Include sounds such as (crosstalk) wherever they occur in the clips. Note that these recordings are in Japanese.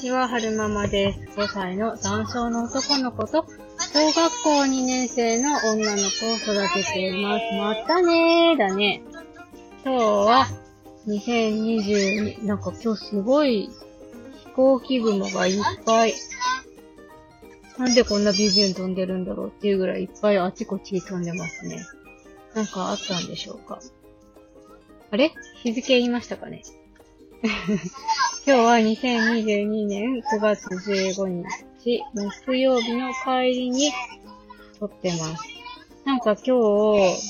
ちは、はるままです。5歳の男性の男の子と、小学校2年生の女の子を育てています。またねーだね。今日は、2022、なんか今日すごい飛行機雲がいっぱい。なんでこんなビュービュン飛んでるんだろうっていうぐらいいっぱいあちこち飛んでますね。なんかあったんでしょうか。あれ？日付言いましたかね？今日は2022年9月15日、木曜日の帰りに撮ってます。なんか今日、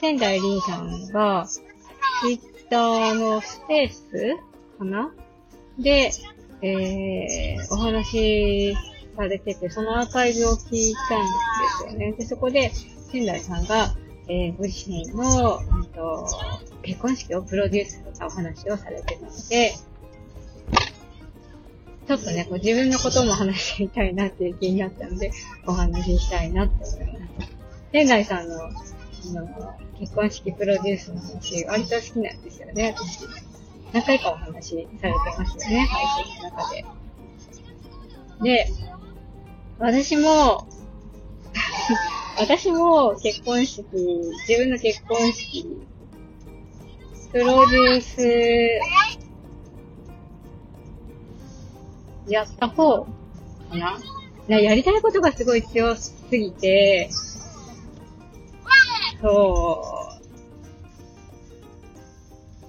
仙台凛さんが、ツイッターのスペースかな？で、えー、お話されてて、そのアーカイブを聞いたんですよね。で、そこで、仙台さんが、えー、ご自身の、うんと、結婚式をプロデュースとかお話をされてたので、ちょっとね、こう自分のことも話してみたいなっていう気になったので、お話ししたいなって思います。仙台さんの、あの、結婚式プロデュースの話、割と好きなんですよね、私。何回かお話しされてますよね、配信の中で。で、私も、(laughs) 私も結婚式、自分の結婚式、プロデュースやった方かな？なやりたいことがすごい強すぎて、そう。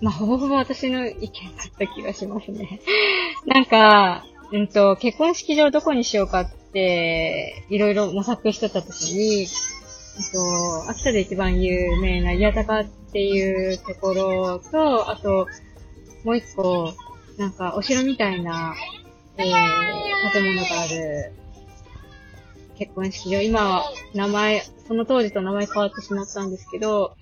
まあ、ほぼほぼ私の意見だった気がしますね。(laughs) なんか、うんと、結婚式場どこにしようかって、いろいろ模索してた時に、えっと、秋田で一番有名な宮高っていうところと、あと、もう一個、なんか、お城みたいなえー、建物がある結婚式場。今は、名前、その当時と名前変わってしまったんですけど、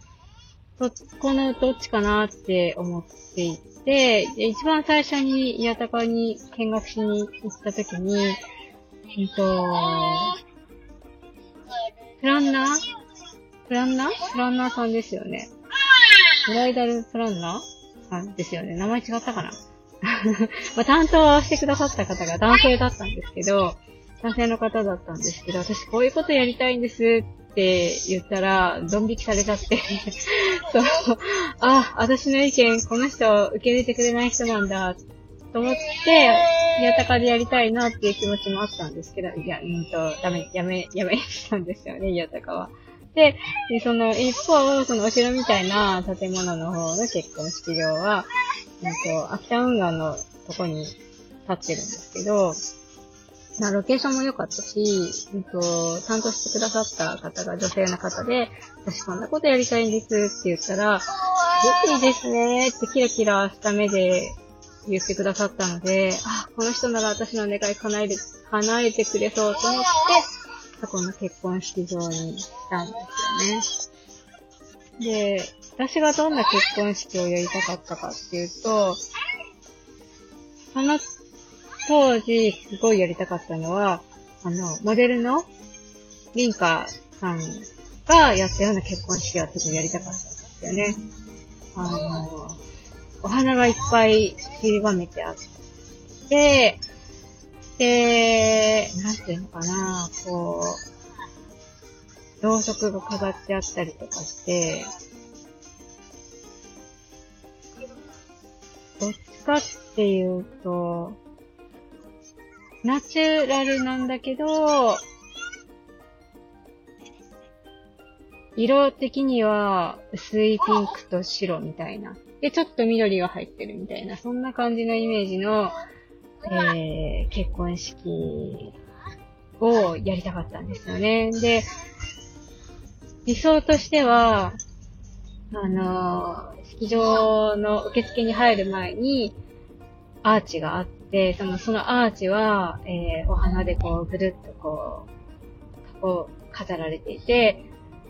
そこのどっちかなって思っていて、で一番最初に宮高に見学しに行った時に、えっと、プランナー？プランナー？プランナーさんですよね。ブライダルプランナーさんですよね。名前違ったかな？(laughs) まあ、担当してくださった方が男性だったんですけど、男性の方だったんですけど、私こういうことやりたいんですって言ったら、ドン引きされちゃって (laughs) そう、あ、私の意見、この人受け入れてくれない人なんだ、と思って、宮高でやりたいなっていう気持ちもあったんですけど、いや、うんと、ダメ、やめ、やめしたんですよね、宮高は。でその一方、そのお城みたいな建物の方の結婚式場は、うんと、秋田運河のとこに立ってるんですけど、まあ、ロケーションも良かったし、うんと、担当してくださった方が女性の方で、私こんなことやりたいんですって言ったら、いいですねってキラキラした目で言ってくださったので、あ、この人なら私の願い叶える、叶えてくれそうと思って、そこの結婚式場にしたんですよね。で、私がどんな結婚式をやりたかったかっていうと、その当時すごいやりたかったのは、あの、モデルのリンカさんがやったような結婚式をすごいやりたかったんですよね。あの、お花がいっぱい散りばめてあって、で、なんていうのかな、こう、ろうそくが飾ってあったりとかして、かっていうと、ナチュラルなんだけど、色的には薄いピンクと白みたいな。で、ちょっと緑が入ってるみたいな、そんな感じのイメージの、えー、結婚式をやりたかったんですよね。で、理想としては、あの、式場の受付に入る前に、アーチがあって、その、そのアーチは、えー、お花でこう、ぐるっとこう、こう、飾られていて、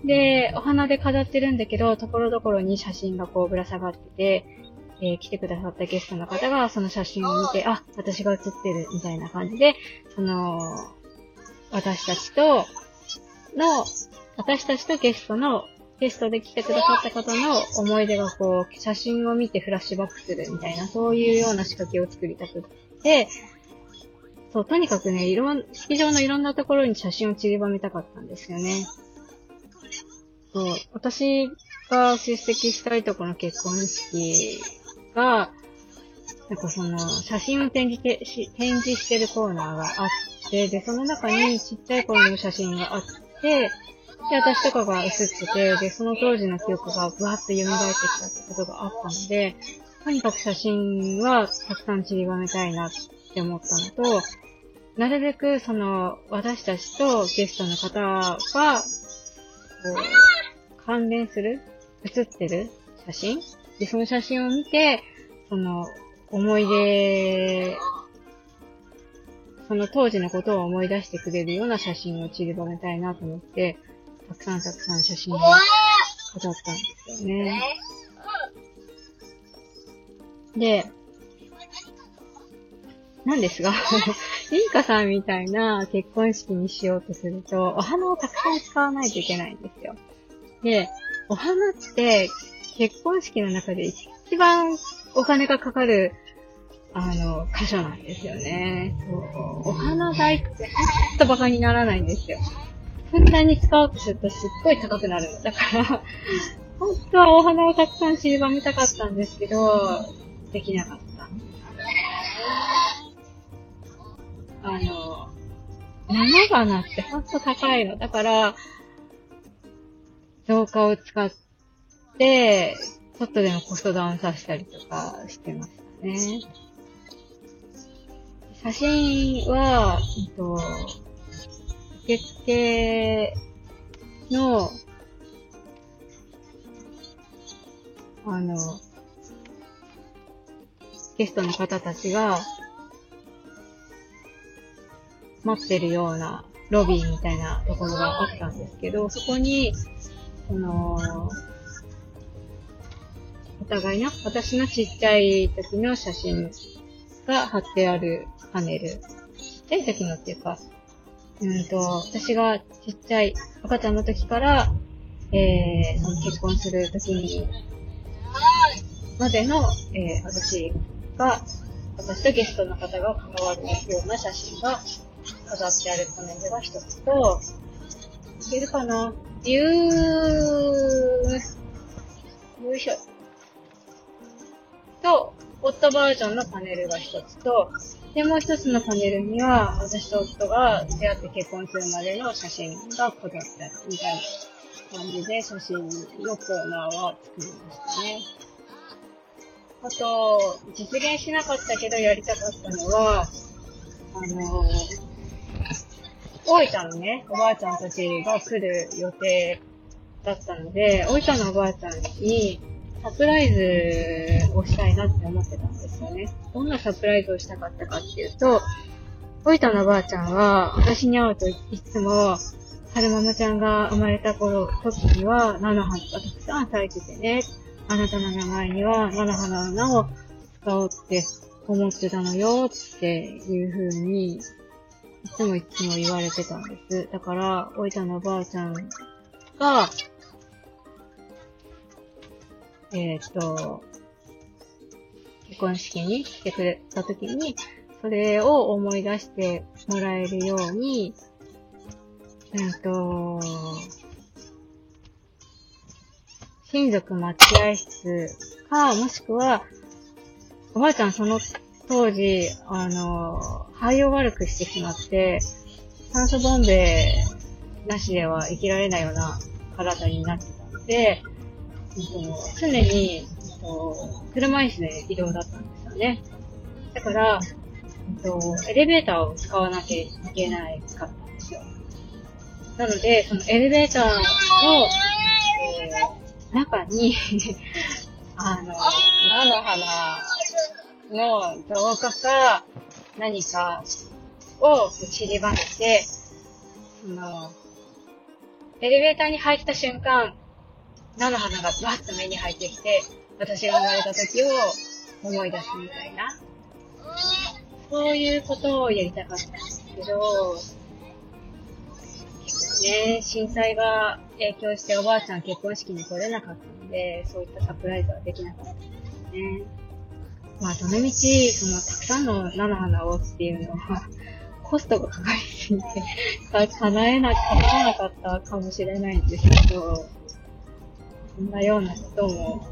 で、お花で飾ってるんだけど、ところどころに写真がこうぶら下がってて、えー、来てくださったゲストの方がその写真を見て、あ、私が写ってるみたいな感じで、その、私たちとの、私たちとゲストの、ゲストで来てくださった方の思い出がこう、写真を見てフラッシュバックするみたいな、そういうような仕掛けを作りたくって、そう、とにかくね、いろん、式場のいろんなところに写真を散りばめたかったんですよね。そう、私が出席したいとこの結婚式が、なんかその、写真を展示てし展示してるコーナーがあって、で、その中にちっちゃい頃の写真があって、で、私とかが写ってて、で、その当時の記憶がブワッと蘇ってきたってことがあったので、とにかく写真はたくさん散りばめたいなって思ったのと、なるべくその、私たちとゲストの方が、こう、関連する写ってる写真？で、その写真を見て、その、思い出、その当時のことを思い出してくれるような写真を散りばめたいなと思って、たくさんたくさん写真を飾ったんですよね。で、なんですが、(laughs) リンカさんみたいな結婚式にしようとすると、お花をたくさん使わないといけないんですよ。で、お花って結婚式の中で一番お金がかかる、あの、箇所なんですよね。そうお花代ってほんと馬鹿にならないんですよ。ふんだんに使おうとするとすっごい高くなるの。だから、本当はお花をたくさん散りばめたかったんですけど、できなかった。あの、生花ってほんと高いの。だから、造花を使って、ちょっとでもコストダウンさせたりとかしてましたね。写真は、えっと、受付の、あの、ゲストの方たちが、待ってるようなロビーみたいなところがあったんですけど、そこに、その、お互いの、私のちっちゃい時の写真が貼ってあるパネル。ちっちゃい時のっていうか、うんと、私がちっちゃい赤ちゃんの時から、えー、結婚する時に、までの、えー、私が、私とゲストの方が関わるような写真が飾ってあるパネルが一つと、いけるかなゆー、よいしょ。と、夫バージョンのパネルが一つと、で、もう一つのパネルには、私と夫が出会って結婚するまでの写真が飾ってあるみたいな感じで写真のコーナーは作りましたね。あと、実現しなかったけどやりたかったのは、あの大分のね、おばあちゃんたちが来る予定だったので、大分のおばあちゃんに、サプライズをしたいなって思ってたんですよね。どんなサプライズをしたかったかっていうと、おいたのばあちゃんは、私に会うといつも、春ママちゃんが生まれた頃、時には、菜の花がたくさん咲いててね、あなたの名前には菜の花の名を使おうって思ってたのよっていう風に、いつもいつも言われてたんです。だから、おいたのばあちゃんが、えっ、と、結婚式に来てくれた時に、それを思い出してもらえるように、うんと、親族待合室か、もしくは、おばあちゃんその当時、あの、肺を悪くしてしまって、酸素ボンベなしでは生きられないような体になってたので、常に、車椅子で移動だったんですよね。だから、エレベーターを使わなきゃいけないかったんですよ。なので、そのエレベーターの、えー、中に (laughs) あの、菜の花の動画か何かを散りばめて、その、エレベーターに入った瞬間、菜の花がバッと目に入ってきて、私が生まれた時を思い出すみたいな。そういうことをやりたかったんですけど、ね、震災が影響しておばあちゃん結婚式に来れなかったので、そういったサプライズはできなかったんですね。まあ、どのみち、その、たくさんの菜の花をっていうのは、コストがかかりすぎて、叶えな、叶わなかったかもしれないんですけど、そんなようなことも、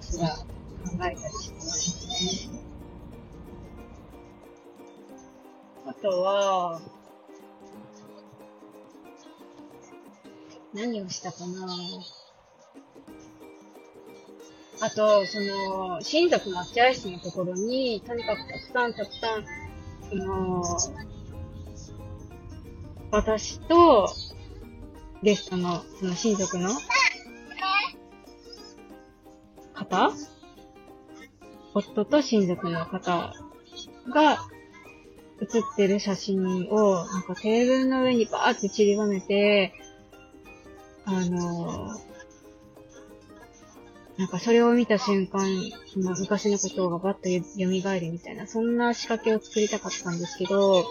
私は考えたりしてますね。あとは、何をしたかなあと、その、親族の待合室のところに、とにかくたくさんたくさん、その、私と、ゲストの、その親族の方？夫と親族の方が写ってる写真を、なんかテーブルの上にバーって散りばめて、あのなんかそれを見た瞬間、その昔のことがバッと蘇るみたいな、そんな仕掛けを作りたかったんですけど、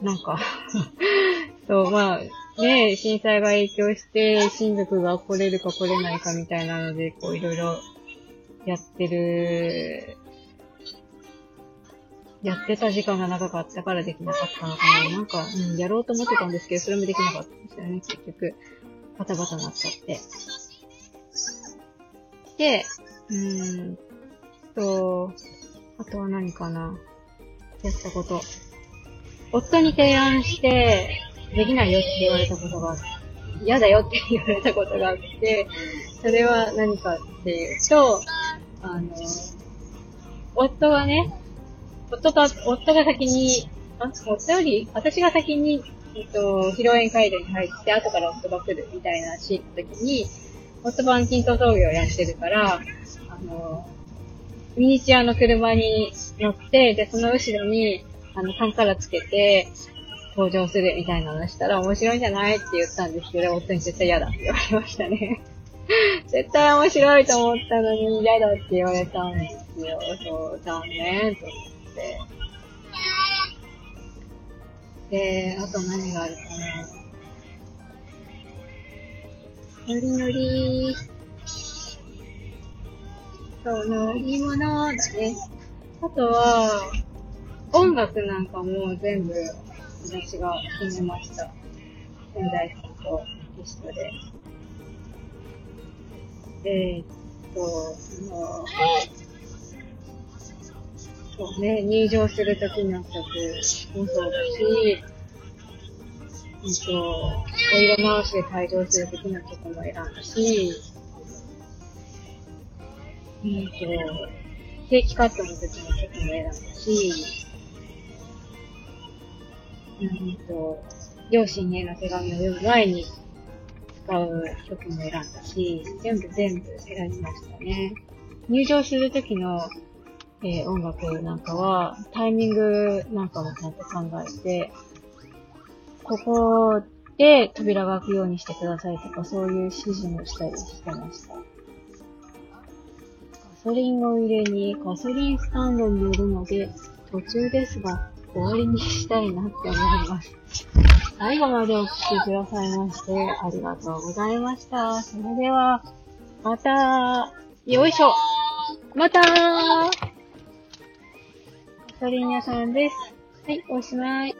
なんか (laughs) そう、まあ、ね震災が影響して、親族が来れるか来れないかみたいなので、こういろいろやってるやってた時間が長かったからできなかったのかな。なんか、うん、やろうと思ってたんですけど、それもできなかったんですよね、結局。バタバタなっちゃって。で、うーんと、あとは何かな。やったこと。夫に提案して、できないよって言われたことが、嫌だよって言われたことがあって、それは何かっていうと、あの、夫はね、夫と、夫が先に、あ、夫より、私が先に、えっと、披露宴会場に入って、後から夫が来るみたいなシーンの時に、夫板金塗装業をやってるから、あの、ミニチュアの車に乗って、で、その後ろに、あの、カンカラつけて、登場するみたいなのしたら面白いんじゃないって言ったんですけど、夫に絶対嫌だって言われましたね。(laughs) 絶対面白いと思ったのに嫌だって言われたんですよ。そう、残念、と思って。て。で、あと何があるかな。ノリノリそう、乗り物だね。あとは、音楽なんかも全部私が決めました。仙台さんと一緒で。えー、っと、その、そうね、入場するときの曲もそうだし、うんと、お色直しで退場するときの曲も選んだし、うんと、ケーキカットの時の曲も選んだし、うんと、両親への手紙を読む前に使う曲も選んだし、全部全部選びましたね。入場するときのえー、音楽なんかは、タイミングなんかもちゃんと考えて、ここで扉が開くようにしてくださいとか、そういう指示もしたりしてました。ガソリンを入れにガソリンスタンドに寄るので、途中ですが、終わりにしたいなって思います。最後までお聴きくださいまして、ありがとうございました。それでは、また、よいしょまたーソリン屋さんです。はい、おしまい。